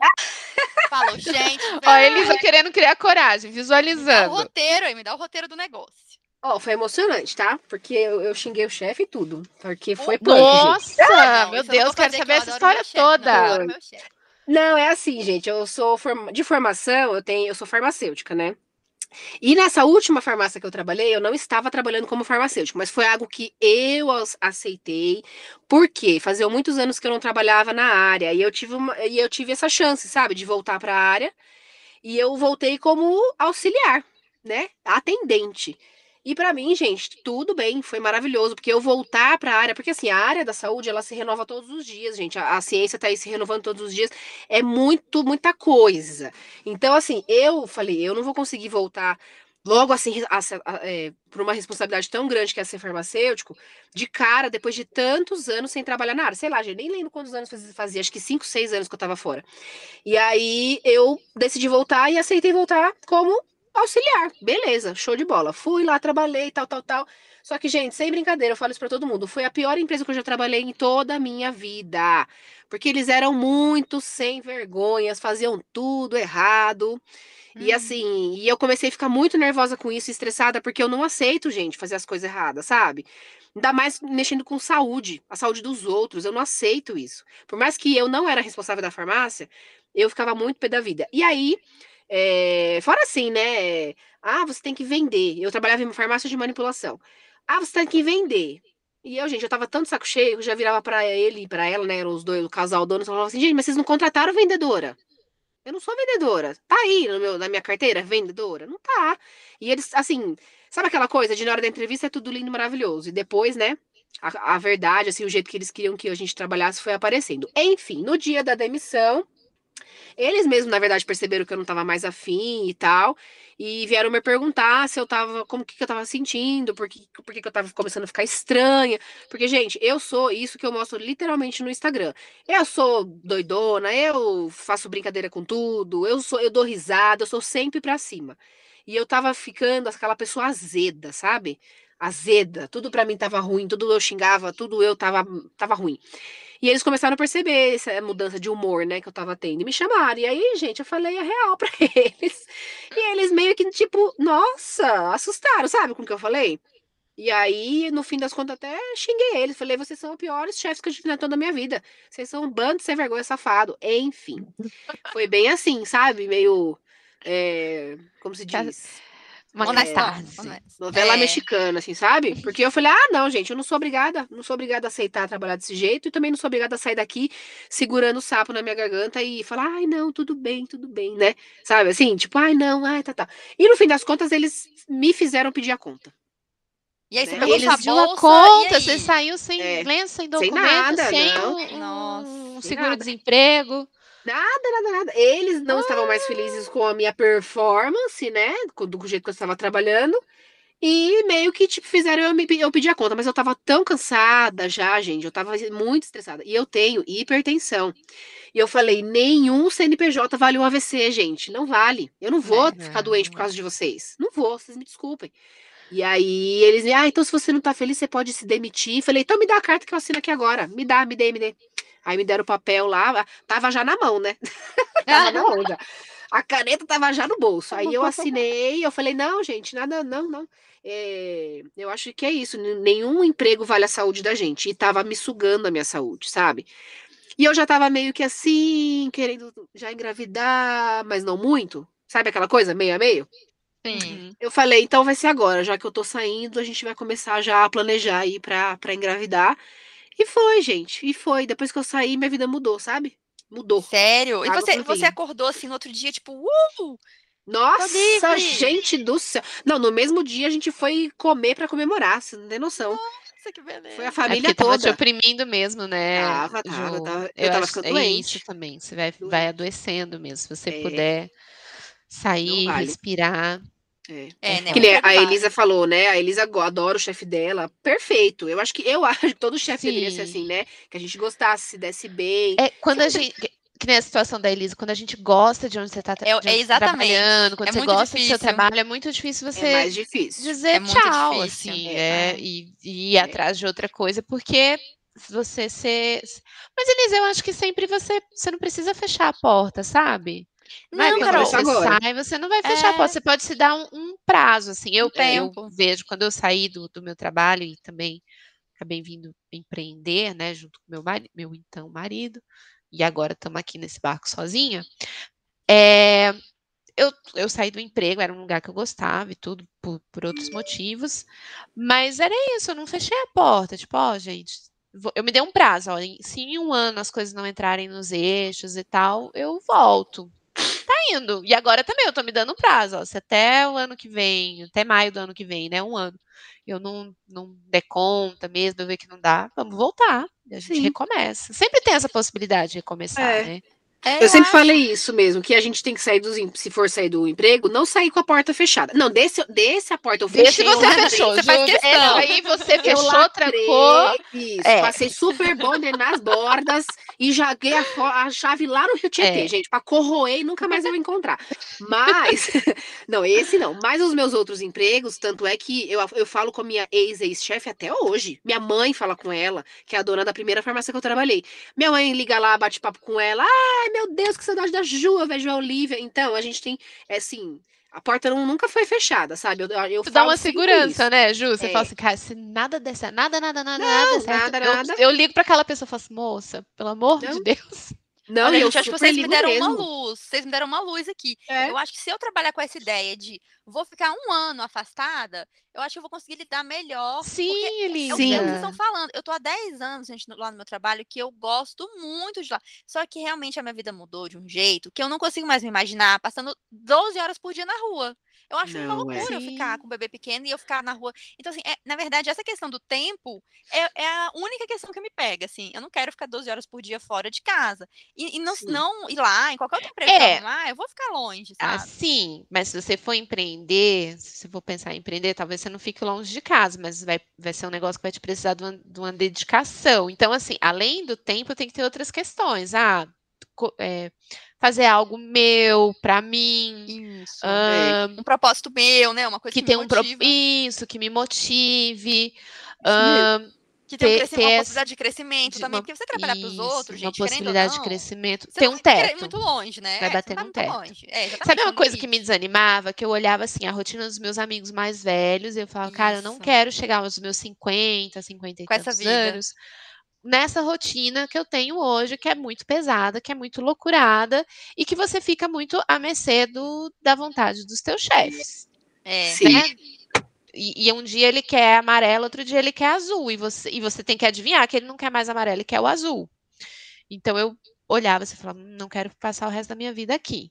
Falou, gente. Ó, Elisa querendo criar coragem, visualizando. Me dá o roteiro aí, me dá o roteiro do negócio. Ó, oh, foi emocionante, tá? Porque eu, eu xinguei o chefe e tudo. Porque foi punk, Nossa, gente. meu Deus, quero saber essa história chefe, toda. Não, Não, é assim, gente. Eu sou de formação, eu tenho, eu sou farmacêutica, né? E nessa última farmácia que eu trabalhei, eu não estava trabalhando como farmacêutico, mas foi algo que eu aceitei, porque fazia muitos anos que eu não trabalhava na área, e eu tive, uma, e eu tive essa chance, sabe, de voltar para a área, e eu voltei como auxiliar, né, atendente. E para mim, gente, tudo bem, foi maravilhoso, porque eu voltar para a área, porque assim, a área da saúde, ela se renova todos os dias, gente. A, a ciência está aí se renovando todos os dias, é muito, muita coisa. Então, assim, eu falei, eu não vou conseguir voltar logo assim é, por uma responsabilidade tão grande que é ser farmacêutico, de cara, depois de tantos anos sem trabalhar na área. Sei lá, gente, nem lembro quantos anos fazia, acho que cinco, seis anos que eu estava fora. E aí eu decidi voltar e aceitei voltar como auxiliar. Beleza, show de bola. Fui lá, trabalhei, tal, tal, tal. Só que, gente, sem brincadeira, eu falo isso pra todo mundo. Foi a pior empresa que eu já trabalhei em toda a minha vida. Porque eles eram muito sem vergonhas, faziam tudo errado. Hum. E assim, e eu comecei a ficar muito nervosa com isso, estressada, porque eu não aceito, gente, fazer as coisas erradas, sabe? Ainda mais mexendo com saúde, a saúde dos outros. Eu não aceito isso. Por mais que eu não era responsável da farmácia, eu ficava muito pé da vida. E aí, é, fora assim, né? Ah, você tem que vender. Eu trabalhava em farmácia de manipulação. Ah, você tem que vender. E eu, gente, eu tava tanto saco cheio, eu já virava para ele e pra ela, né? Eram os dois, o casal dono, falava assim, gente, mas vocês não contrataram vendedora. Eu não sou vendedora. Tá aí meu, na minha carteira, vendedora? Não tá. E eles, assim, sabe aquela coisa de na hora da entrevista é tudo lindo e maravilhoso. E depois, né? A, a verdade, assim, o jeito que eles queriam que a gente trabalhasse foi aparecendo. Enfim, no dia da demissão, eles mesmos, na verdade, perceberam que eu não estava mais afim e tal. E vieram me perguntar se eu tava, como que, que eu tava sentindo, por que, por que, que eu tava começando a ficar estranha. Porque, gente, eu sou isso que eu mostro literalmente no Instagram. Eu sou doidona, eu faço brincadeira com tudo, eu sou, eu dou risada, eu sou sempre pra cima. E eu tava ficando aquela pessoa azeda, sabe? Azeda. Tudo para mim tava ruim, tudo eu xingava, tudo eu tava, tava ruim. E eles começaram a perceber essa mudança de humor, né, que eu tava tendo. E me chamaram. E aí, gente, eu falei a real pra eles. E eles meio que, tipo, nossa, assustaram, sabe com o que eu falei? E aí, no fim das contas, até xinguei eles. Falei, vocês são os piores chefes que eu tive na toda a minha vida. Vocês são um bando sem vergonha safado. Enfim. Foi bem assim, sabe? Meio. É, como se diz? Uma é, novela é. mexicana, assim, sabe? Porque eu falei, ah, não, gente, eu não sou obrigada, não sou obrigada a aceitar trabalhar desse jeito e também não sou obrigada a sair daqui segurando o sapo na minha garganta e falar, ai, não, tudo bem, tudo bem, né? Sabe, assim, tipo, ai, não, ai, tá, tá. E no fim das contas, eles me fizeram pedir a conta. E aí você né? pegou eles sua bolsa, a conta, você saiu sem é, lenço, sem documento, sem, nada, sem um, um seguro-desemprego. Nada, nada, nada. Eles não ah. estavam mais felizes com a minha performance, né? Do jeito que eu estava trabalhando. E meio que, tipo, fizeram eu, me, eu pedir a conta. Mas eu tava tão cansada já, gente. Eu tava muito estressada. E eu tenho hipertensão. E eu falei, nenhum CNPJ vale um AVC, gente. Não vale. Eu não vou é, ficar doente por causa de vocês. Não vou, vocês me desculpem. E aí eles me, ah, então se você não tá feliz, você pode se demitir. Falei, então me dá a carta que eu assino aqui agora. Me dá, me dê, me dê. Aí me deram o papel lá, tava já na mão, né? tava na mão já. A caneta tava já no bolso. Aí eu assinei, eu falei, não, gente, nada, não, não. É, eu acho que é isso. Nenhum emprego vale a saúde da gente. E tava me sugando a minha saúde, sabe? E eu já tava meio que assim, querendo já engravidar, mas não muito. Sabe aquela coisa, meio a meio? Sim. Eu falei, então vai ser agora, já que eu tô saindo, a gente vai começar já a planejar aí pra, pra engravidar. E foi, gente. E foi. Depois que eu saí, minha vida mudou, sabe? Mudou. Sério? E você, você acordou assim no outro dia, tipo, uh! Nossa, gente do céu. Não, no mesmo dia a gente foi comer para comemorar, você não tem noção. Nossa, que beleza. Foi a é família é toda. Tava te oprimindo mesmo, né? Tava, tava, tava. Eu, eu tava ficando é doente. isso também. Você vai, vai adoecendo mesmo. Se você é. puder sair, vale. respirar. É, é né? Que a Elisa falou, né? A Elisa adora o chefe dela. Perfeito. Eu acho que eu acho que todo chefe deveria ser assim, né? Que a gente gostasse, se desse bem. É, quando a gente. Que nem a situação da Elisa, quando a gente gosta de onde você está é, é trabalhando, quando é você gosta difícil. do seu trabalho, é muito difícil é você é mais difícil. dizer é tchau, difícil. assim, é, e, e ir atrás de outra coisa, porque você ser. Mas, Elisa, eu acho que sempre você, você não precisa fechar a porta, sabe? Não, Carol, você agora. sai, você não vai fechar é... a porta, você pode se dar um, um prazo, assim, eu, eu vejo, quando eu saí do, do meu trabalho e também acabei vindo empreender, né, junto com meu, meu então marido, e agora estamos aqui nesse barco sozinha, é, eu, eu saí do emprego, era um lugar que eu gostava e tudo, por, por outros motivos, mas era isso, eu não fechei a porta, tipo, ó, oh, gente, eu me dei um prazo, ó, se em um ano as coisas não entrarem nos eixos e tal, eu volto. Tá indo. E agora também eu tô me dando um prazo, ó, se até o ano que vem, até maio do ano que vem, né, um ano, eu não, não der conta mesmo, eu ver que não dá, vamos voltar. A gente Sim. recomeça. Sempre tem essa possibilidade de recomeçar, é. né? É, eu sempre acho. falei isso mesmo, que a gente tem que sair dos, se for sair do emprego, não sair com a porta fechada. Não, desse, desse a porta eu fechei. Desse você fechou, você faz questão. É, aí você fechou, trancou. Isso, é. passei super bonder nas bordas e joguei a, a, chave lá no Rio Tietê, é. gente, para corroer e nunca mais eu encontrar. Mas, não, esse não. Mas os meus outros empregos, tanto é que eu, eu falo com a minha ex-ex-chefe até hoje. Minha mãe fala com ela, que é a dona da primeira farmácia que eu trabalhei. Minha mãe liga lá, bate papo com ela. Ai, meu Deus, que saudade da Ju, eu vejo a Olivia. Então, a gente tem, é assim, a porta não, nunca foi fechada, sabe? Eu, eu dá uma segurança, né, Ju? Você é. fala assim, cara, se nada der certo, nada, nada, nada, não, nada certo, nada, eu, nada. eu ligo para aquela pessoa e falo assim, moça, pelo amor não. de Deus. Não, Olha, eu gente, acho que vocês me deram mesmo. uma luz. Vocês me deram uma luz aqui. É. Eu acho que se eu trabalhar com essa ideia de vou ficar um ano afastada, eu acho que eu vou conseguir lidar melhor. Sim, Elisa. É o que vocês estão falando. Eu tô há 10 anos, gente, lá no meu trabalho, que eu gosto muito de lá. Só que realmente a minha vida mudou de um jeito que eu não consigo mais me imaginar passando 12 horas por dia na rua. Eu acho não, uma é. loucura é. eu ficar com o bebê pequeno e eu ficar na rua. Então, assim, é, na verdade, essa questão do tempo é, é, a única questão que me pega, assim. Eu não quero ficar 12 horas por dia fora de casa. E, e não, não ir lá, em qualquer outro emprego, é. lá, eu vou ficar longe, ah, sabe? Ah, sim, mas se você for empreender, se você for pensar em empreender, talvez você não fique longe de casa, mas vai, vai ser um negócio que vai te precisar de uma, de uma dedicação. Então, assim, além do tempo, tem que ter outras questões. Ah, é, fazer algo meu para mim. Isso, um, um, propósito meu, né? Uma coisa que, que tem um pro... isso que me motive. Um, que tem ter, um ter uma possibilidade de crescimento de também, uma, porque você trabalhar para os outros, gente, uma possibilidade não, de crescimento, tem um teto. muito longe, né? Vai é, bater no teto. É, Sabe uma coisa que me desanimava? Que eu olhava assim a rotina dos meus amigos mais velhos e eu falava, Isso. cara, eu não quero chegar aos meus 50, 50 e Com tantos anos nessa rotina que eu tenho hoje, que é muito pesada, que é muito loucurada e que você fica muito à mercê do, da vontade dos teus chefes. É. Né? E, e, um dia ele quer amarelo, outro dia ele quer azul, e você, e você tem que adivinhar que ele não quer mais amarelo, ele quer o azul. Então eu olhava e falava, não quero passar o resto da minha vida aqui.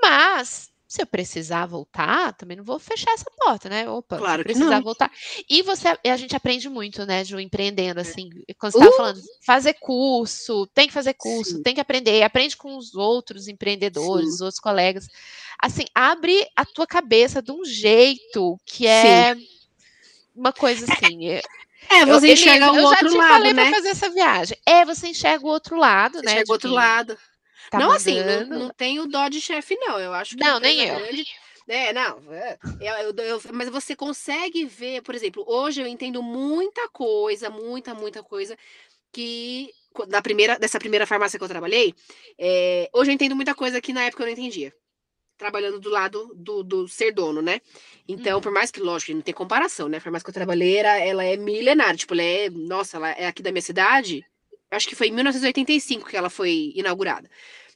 Mas se eu precisar voltar, também não vou fechar essa porta, né? Opa, claro se precisar voltar. E você, a gente aprende muito, né, Ju, empreendendo, é. assim, quando você estava uh! falando, fazer curso, tem que fazer curso, Sim. tem que aprender, aprende com os outros empreendedores, Sim. os outros colegas. Assim, abre a tua cabeça de um jeito que é Sim. uma coisa assim. É, é você eu, enxerga o outro lado, né? Eu já te falei né? para fazer essa viagem. É, você enxerga o outro lado, você né? Enxerga o outro lado. Tá não, assim, não, não tem o dó de chefe, não. Eu acho que. Não, nem eu. Grande, é, não. Eu, eu, eu, mas você consegue ver, por exemplo, hoje eu entendo muita coisa, muita, muita coisa que da primeira, dessa primeira farmácia que eu trabalhei, é, hoje eu entendo muita coisa que na época eu não entendia. Trabalhando do lado do, do ser dono, né? Então, uhum. por mais que, lógico, não tem comparação, né? A farmácia que eu trabalhei, ela é milenária. Tipo, ela é, nossa, ela é aqui da minha cidade, acho que foi em 1985 que ela foi inaugurada.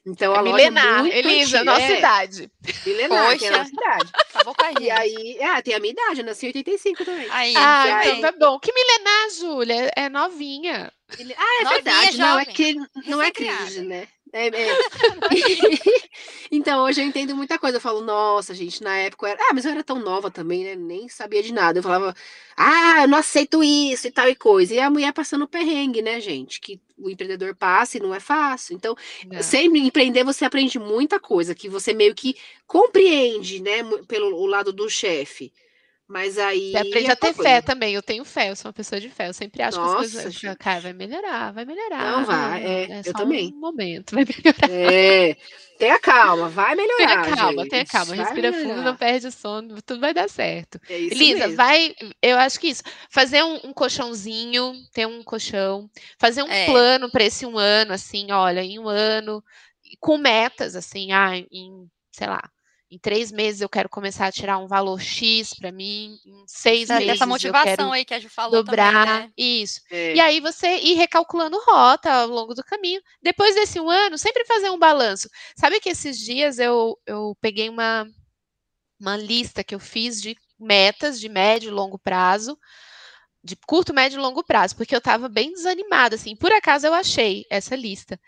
Então, é a milenar, loja Elisa, antiga, nossa é, idade. Milenar, Poxa. que é a nossa idade. Acabou com a E aí, é, tem a minha idade, eu nasci em 85 também. Aí, ah, então tá bom. Que milenar, Júlia? É novinha. Ah, é novinha, verdade. Jovem. Não, é que não é crise, né? É, é. então, hoje eu entendo muita coisa. Eu falo, nossa, gente, na época eu era. Ah, mas eu era tão nova também, né? Nem sabia de nada. Eu falava, ah, eu não aceito isso e tal e coisa. E a mulher passando perrengue, né, gente? Que o empreendedor passa e não é fácil. Então, não. sempre empreender você aprende muita coisa que você meio que compreende, né, pelo lado do chefe. Mas aí. Você aprende é a ter coisa. fé também. Eu tenho fé, eu sou uma pessoa de fé. Eu sempre acho Nossa, que as coisas. Gente. Cara, vai melhorar, vai melhorar. Não vai, é, é eu também. Um momento, vai melhorar. É. Tenha calma, vai melhorar. Tenha calma, gente. tenha calma. Vai Respira melhorar. fundo, não perde o sono, tudo vai dar certo. É isso Elisa, mesmo. vai. Eu acho que isso. Fazer um, um colchãozinho, ter um colchão, fazer um é. plano para esse um ano, assim, olha, em um ano, com metas, assim, ah, em, sei lá, em três meses eu quero começar a tirar um valor X para mim, em seis é, meses essa motivação aí que a Ju falou dobrar, também, né? isso. É. E aí você ir recalculando rota ao longo do caminho. Depois desse um ano, sempre fazer um balanço. Sabe que esses dias eu, eu peguei uma, uma lista que eu fiz de metas de médio e longo prazo, de curto, médio e longo prazo, porque eu estava bem desanimada, assim. Por acaso eu achei essa lista.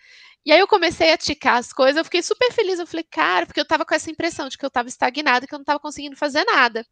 E aí eu comecei a ticar as coisas, eu fiquei super feliz. Eu falei, cara, porque eu tava com essa impressão de que eu tava estagnada, que eu não tava conseguindo fazer nada.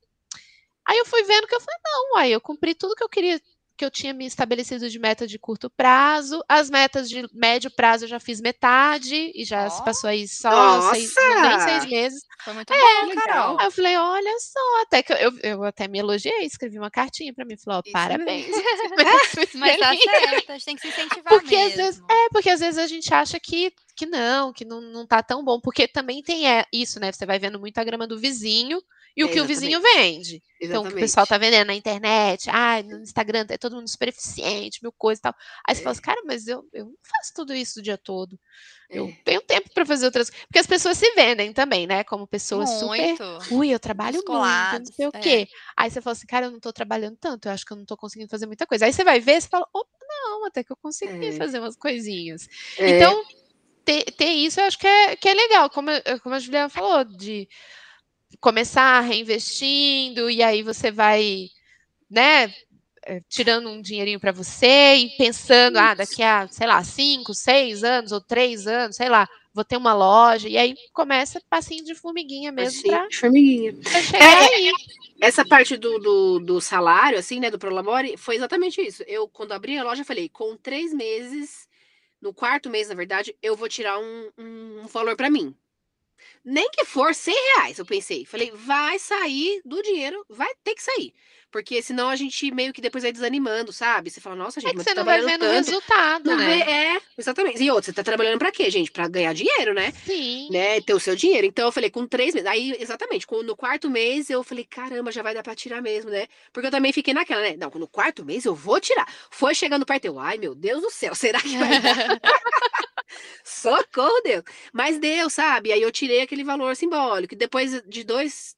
Aí eu fui vendo que eu falei, não, aí eu cumpri tudo que eu queria que eu tinha me estabelecido de meta de curto prazo. As metas de médio prazo eu já fiz metade e já oh. se passou aí só seis, nem seis meses. Foi muito é, bom, Carol. Aí eu falei, olha só, até que eu, eu até me elogiei, escrevi uma cartinha para mim, falou, oh, parabéns. Mas tá certo, a gente tem que se incentivar porque mesmo. Às vezes, é, porque às vezes a gente acha que que não, que não, não tá tão bom, porque também tem é, isso, né? Você vai vendo muito a grama do vizinho e o é, que o vizinho vende. Exatamente. Então, o que o pessoal tá vendendo na internet, ah, no Instagram é todo mundo super eficiente, mil coisas e tal. Aí você é. fala assim, cara, mas eu, eu não faço tudo isso o dia todo. Eu é. tenho tempo para fazer outras coisas. Porque as pessoas se vendem também, né? Como pessoas muito. super. Ui, eu trabalho muito, não sei o quê. Aí você fala assim, cara, eu não tô trabalhando tanto, eu acho que eu não tô conseguindo fazer muita coisa. Aí você vai ver, você fala, opa, não, até que eu consegui é. fazer umas coisinhas. Então, ter, ter isso eu acho que é, que é legal, como, como a Juliana falou, de começar reinvestindo e aí você vai, né, eh, tirando um dinheirinho para você e pensando, ah, daqui a, sei lá, cinco, seis anos ou três anos, sei lá, vou ter uma loja, e aí começa passinho de formiguinha mesmo. Pra, de formiguinha. Pra é, aí. Essa parte do, do, do, salário, assim, né, do Prolamore, foi exatamente isso. Eu, quando abri a loja, falei, com três meses, no quarto mês, na verdade, eu vou tirar um, um valor para mim. Nem que for 100 reais, eu pensei. Falei, vai sair do dinheiro, vai ter que sair. Porque senão a gente meio que depois vai desanimando, sabe? Você fala, nossa, gente, é mas você tá não vai vendo tanto. resultado, não né? Vê, é, exatamente. E outro, você tá trabalhando pra quê, gente? Pra ganhar dinheiro, né? Sim. Né? Ter o seu dinheiro. Então eu falei, com três meses. Aí, exatamente, no quarto mês eu falei, caramba, já vai dar pra tirar mesmo, né? Porque eu também fiquei naquela, né? Não, no quarto mês eu vou tirar. Foi chegando perto, eu, ai, meu Deus do céu, será que vai dar? Socorro, Deus. Mas deu, sabe? Aí eu tirei aquele valor simbólico. Depois de dois,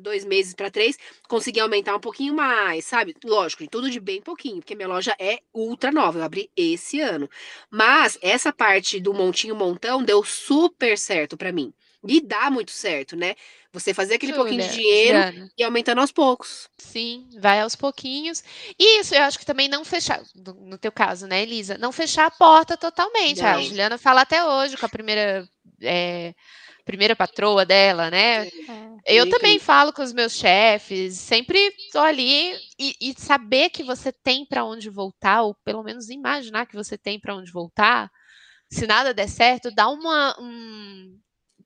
dois meses para três, consegui aumentar um pouquinho mais, sabe? Lógico, tudo de bem pouquinho, porque minha loja é ultra nova. Eu abri esse ano. Mas essa parte do montinho montão deu super certo para mim. E dá muito certo, né? Você fazer aquele Júlia, pouquinho de dinheiro e aumentando aos poucos. Sim, vai aos pouquinhos. E isso, eu acho que também não fechar, no teu caso, né, Elisa? Não fechar a porta totalmente. Não. A Juliana fala até hoje com a primeira. É, primeira patroa dela, né? É, eu também falo com os meus chefes, sempre tô ali e, e saber que você tem para onde voltar, ou pelo menos imaginar que você tem para onde voltar. Se nada der certo, dá uma, um,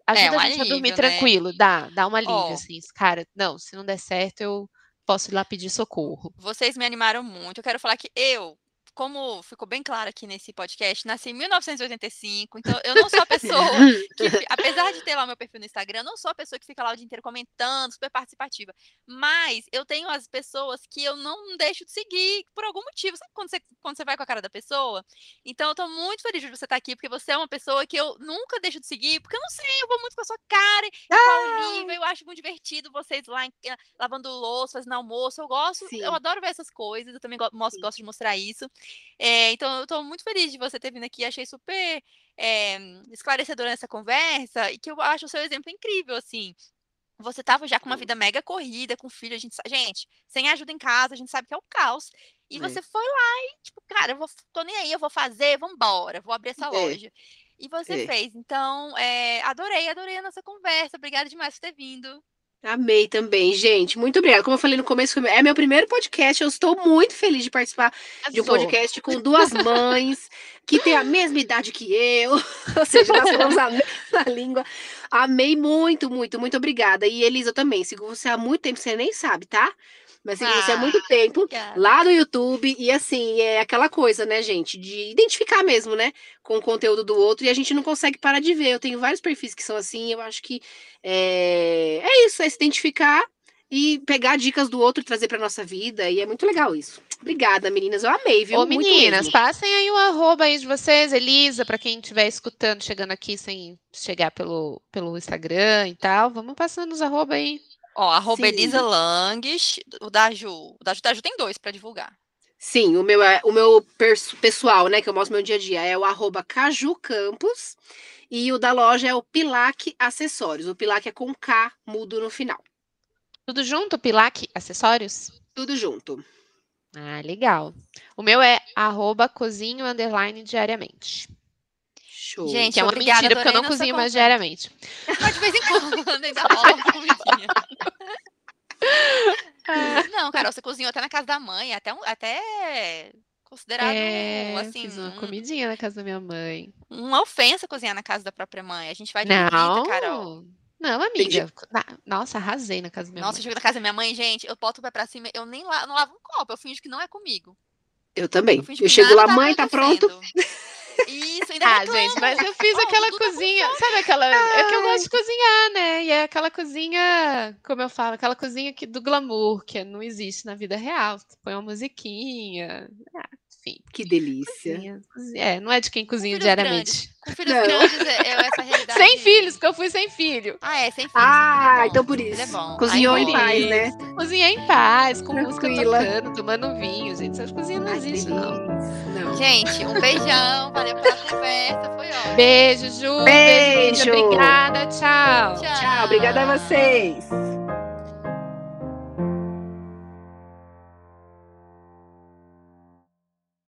Ajuda é, um a gente alívio, a dormir né? tranquilo, dá, dá um alívio, oh. assim. Cara, não, se não der certo, eu posso ir lá pedir socorro. Vocês me animaram muito. Eu quero falar que eu como ficou bem claro aqui nesse podcast, nasci em 1985, então eu não sou a pessoa que, apesar de ter lá meu perfil no Instagram, eu não sou a pessoa que fica lá o dia inteiro comentando, super participativa. Mas eu tenho as pessoas que eu não deixo de seguir por algum motivo. Sabe quando você, quando você vai com a cara da pessoa? Então eu tô muito feliz de você estar aqui, porque você é uma pessoa que eu nunca deixo de seguir, porque eu não sei, eu vou muito com a sua cara, e ah! com a Olivia, eu acho muito divertido vocês lá em, lavando louça, fazendo almoço. Eu gosto, Sim. eu adoro ver essas coisas, eu também gosto, gosto de mostrar isso. É, então, eu estou muito feliz de você ter vindo aqui. Achei super é, esclarecedora nessa conversa e que eu acho o seu exemplo incrível, assim. Você estava já com uma vida mega corrida, com filho, a gente, gente, sem ajuda em casa, a gente sabe que é o caos. E é. você foi lá e, tipo, cara, eu vou, tô nem aí, eu vou fazer, vamos embora, vou abrir essa é. loja. E você é. fez. Então, é, adorei, adorei a nossa conversa. Obrigada demais por ter vindo. Amei também, gente. Muito obrigada. Como eu falei no começo, é meu primeiro podcast. Eu estou muito feliz de participar de um podcast com duas mães que têm a mesma idade que eu. Ou seja, nós falamos a mesma língua. Amei muito, muito, muito obrigada. E Elisa também. Sigo você há muito tempo, você nem sabe, tá? Mas ah, você há muito tempo obrigada. lá no YouTube. E assim, é aquela coisa, né, gente? De identificar mesmo, né? Com o conteúdo do outro. E a gente não consegue parar de ver. Eu tenho vários perfis que são assim. Eu acho que é, é isso, é se identificar e pegar dicas do outro e trazer para nossa vida. E é muito legal isso. Obrigada, meninas. Eu amei, viu? Ô, meninas, passem aí o arroba aí de vocês, Elisa, para quem estiver escutando, chegando aqui sem chegar pelo, pelo Instagram e tal. Vamos passando os arroba aí. Ó, arroba Sim. Elisa Langes, o da Ju. O da Ju, da Ju tem dois para divulgar. Sim, o meu, é, o meu pessoal, né, que eu mostro meu dia a dia, é o arroba Caju Campos. E o da loja é o Pilac Acessórios. O Pilac é com K mudo no final. Tudo junto, Pilac Acessórios? Tudo junto. Ah, legal. O meu é arroba cozinho underline diariamente. Show. Gente, é uma obrigada, mentira, porque eu não cozinho mais diariamente. Mas de vez em quando ainda rola uma comidinha. não, Carol, você cozinhou até na casa da mãe, até, até considerado é, assim. Fiz uma comidinha na casa da minha mãe. Uma ofensa cozinhar na casa da própria mãe. A gente vai de não. visita, Carol. Não, amiga. Nossa, arrasei na casa da minha Nossa, mãe. eu chego na casa da minha mãe, gente, eu boto o pé pra cima, eu nem la não lavo um copo, eu finjo que não é comigo. Eu também. Eu, eu chego lá, tá mãe, tá pronto? Isso, ainda Ah, gente, mas eu fiz aquela cozinha, sabe aquela, é que eu gosto de cozinhar, né? E é aquela cozinha, como eu falo, aquela cozinha que, do glamour, que não existe na vida real. Põe uma musiquinha, ah, enfim. Que delícia. Cozinha, É, não é de quem cozinha diariamente. Grandes. Com filhos não. grandes é, é essa realidade. Sem filhos, porque eu fui sem filho. Ah, é, sem filhos. Ah, então por isso. É bom. Cozinhou Ai, em paz, né? Cozinhei em paz, com Tranquila. música tocando, tomando vinho, gente. Essas cozinhas não existem, não. Gente, um beijão. Valeu pela conversa. Foi ótimo. Beijo, Ju. Beijo. Beijo. Obrigada. Tchau. Tchau. Tchau. Obrigada a vocês.